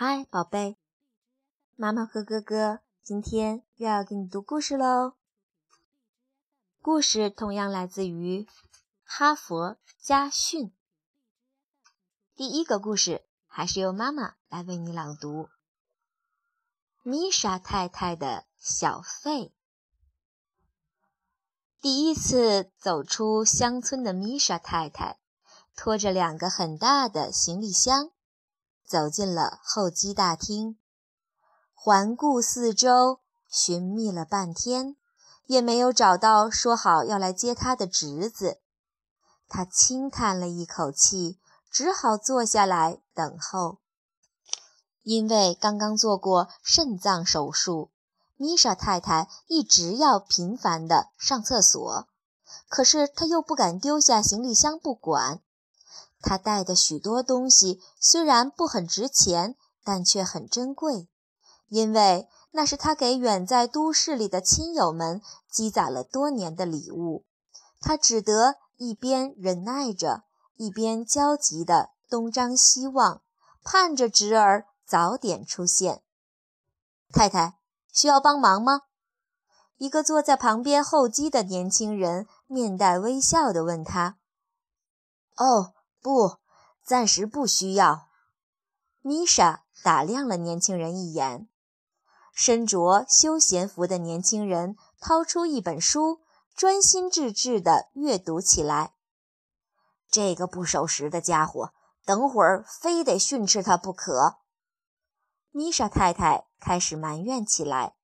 嗨，宝贝，妈妈和哥哥今天又要给你读故事喽。故事同样来自于《哈佛家训》。第一个故事还是由妈妈来为你朗读。米莎太太的小费。第一次走出乡村的米莎太太，拖着两个很大的行李箱，走进了候机大厅，环顾四周，寻觅了半天，也没有找到说好要来接她的侄子。他轻叹了一口气，只好坐下来等候。因为刚刚做过肾脏手术。米莎太太一直要频繁地上厕所，可是她又不敢丢下行李箱不管。他带的许多东西虽然不很值钱，但却很珍贵，因为那是他给远在都市里的亲友们积攒了多年的礼物。他只得一边忍耐着，一边焦急地东张西望，盼着侄儿早点出现。太太。需要帮忙吗？一个坐在旁边候机的年轻人面带微笑地问他。“哦，不，暂时不需要。”米莎打量了年轻人一眼。身着休闲服的年轻人掏出一本书，专心致志地阅读起来。这个不守时的家伙，等会儿非得训斥他不可。米莎太太开始埋怨起来。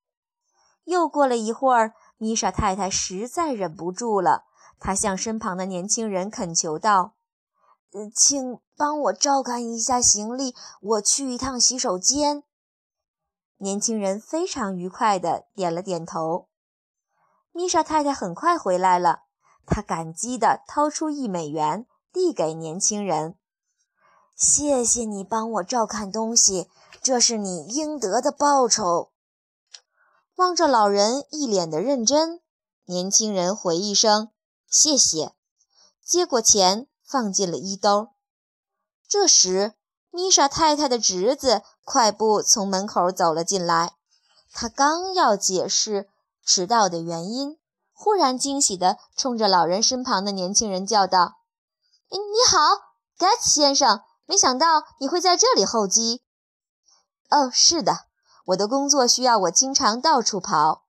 又过了一会儿，米莎太太实在忍不住了，她向身旁的年轻人恳求道：“，请帮我照看一下行李，我去一趟洗手间。”年轻人非常愉快地点了点头。米莎太太很快回来了，她感激地掏出一美元递给年轻人：“谢谢你帮我照看东西，这是你应得的报酬。”望着老人一脸的认真，年轻人回一声“谢谢”，接过钱放进了衣兜。这时，米莎太太的侄子快步从门口走了进来。他刚要解释迟到的原因，忽然惊喜地冲着老人身旁的年轻人叫道：“你好，盖茨先生！没想到你会在这里候机。”“哦，是的。”我的工作需要我经常到处跑。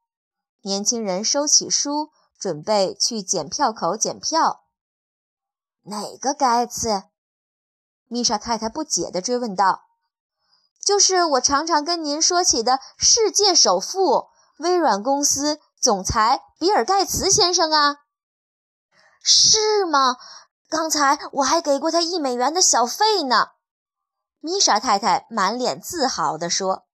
年轻人收起书，准备去检票口检票。哪个盖茨？米莎太太不解地追问道：“就是我常常跟您说起的世界首富、微软公司总裁比尔·盖茨先生啊？是吗？刚才我还给过他一美元的小费呢。”米莎太太满脸自豪地说。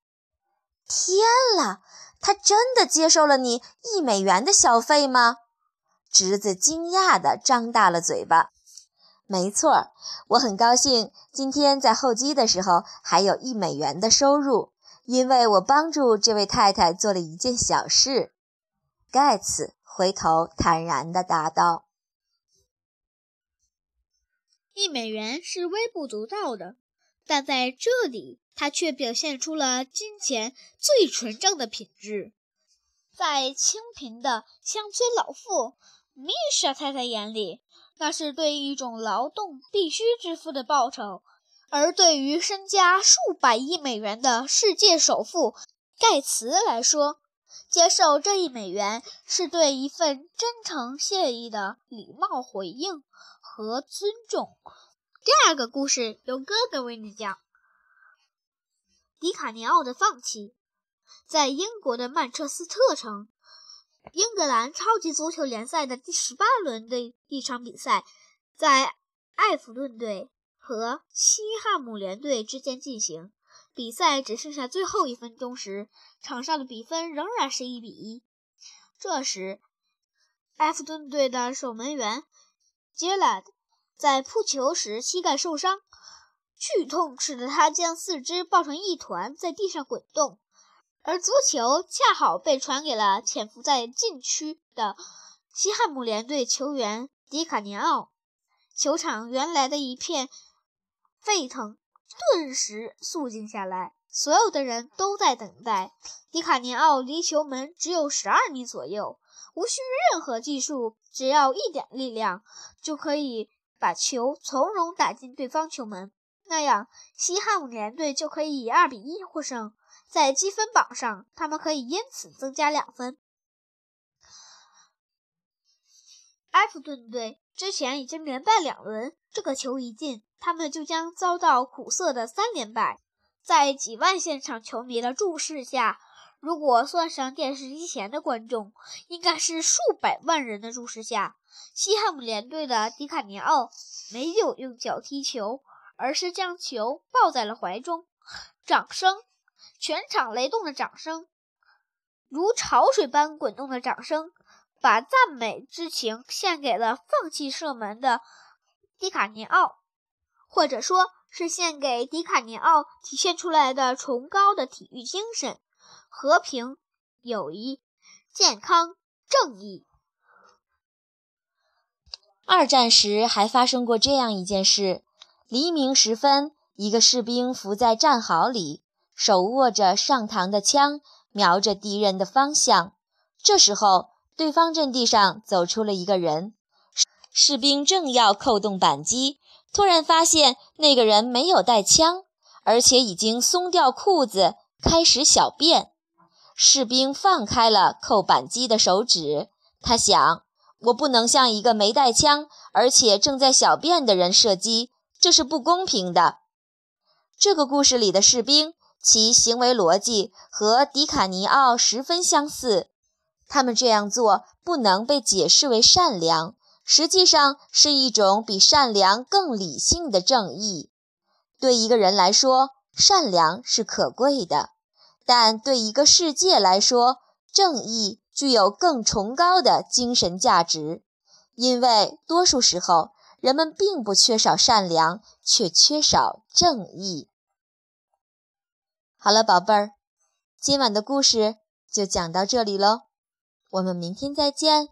天啦！他真的接受了你一美元的小费吗？侄子惊讶地张大了嘴巴。没错，我很高兴今天在候机的时候还有一美元的收入，因为我帮助这位太太做了一件小事。盖茨回头坦然地答道：“一美元是微不足道的，但在这里。”他却表现出了金钱最纯正的品质，在清贫的乡村老妇米莎太太眼里，那是对一种劳动必须支付的报酬；而对于身家数百亿美元的世界首富盖茨来说，接受这一美元是对一份真诚谢意的礼貌回应和尊重。第二个故事由哥哥为你讲。迪卡尼奥的放弃，在英国的曼彻斯特城，英格兰超级足球联赛的第十八轮的一场比赛，在埃弗顿队和西汉姆联队之间进行。比赛只剩下最后一分钟时，场上的比分仍然是一比一。这时，埃弗顿队的守门员杰拉德在扑球时膝盖受伤。剧痛使得他将四肢抱成一团，在地上滚动，而足球恰好被传给了潜伏在禁区的西汉姆联队球员迪卡尼奥。球场原来的一片沸腾顿时肃静下来，所有的人都在等待。迪卡尼奥离球门只有十二米左右，无需任何技术，只要一点力量就可以把球从容打进对方球门。那样，西汉姆联队就可以以二比一获胜，在积分榜上，他们可以因此增加两分。埃弗顿队之前已经连败两轮，这个球一进，他们就将遭到苦涩的三连败。在几万现场球迷的注视下，如果算上电视机前的观众，应该是数百万人的注视下，西汉姆联队的迪卡尼奥没有用脚踢球，而是将球抱在了怀中。掌声，全场雷动的掌声，如潮水般滚动的掌声，把赞美之情献给了放弃射门的迪卡尼奥，或者说。是献给迪卡尼奥体现出来的崇高的体育精神：和平、友谊、健康、正义。二战时还发生过这样一件事：黎明时分，一个士兵伏在战壕里，手握着上膛的枪，瞄着敌人的方向。这时候，对方阵地上走出了一个人，士兵正要扣动扳机。突然发现那个人没有带枪，而且已经松掉裤子，开始小便。士兵放开了扣扳机的手指，他想：我不能向一个没带枪而且正在小便的人射击，这是不公平的。这个故事里的士兵，其行为逻辑和迪卡尼奥十分相似，他们这样做不能被解释为善良。实际上是一种比善良更理性的正义。对一个人来说，善良是可贵的；但对一个世界来说，正义具有更崇高的精神价值。因为多数时候，人们并不缺少善良，却缺少正义。好了，宝贝儿，今晚的故事就讲到这里喽，我们明天再见。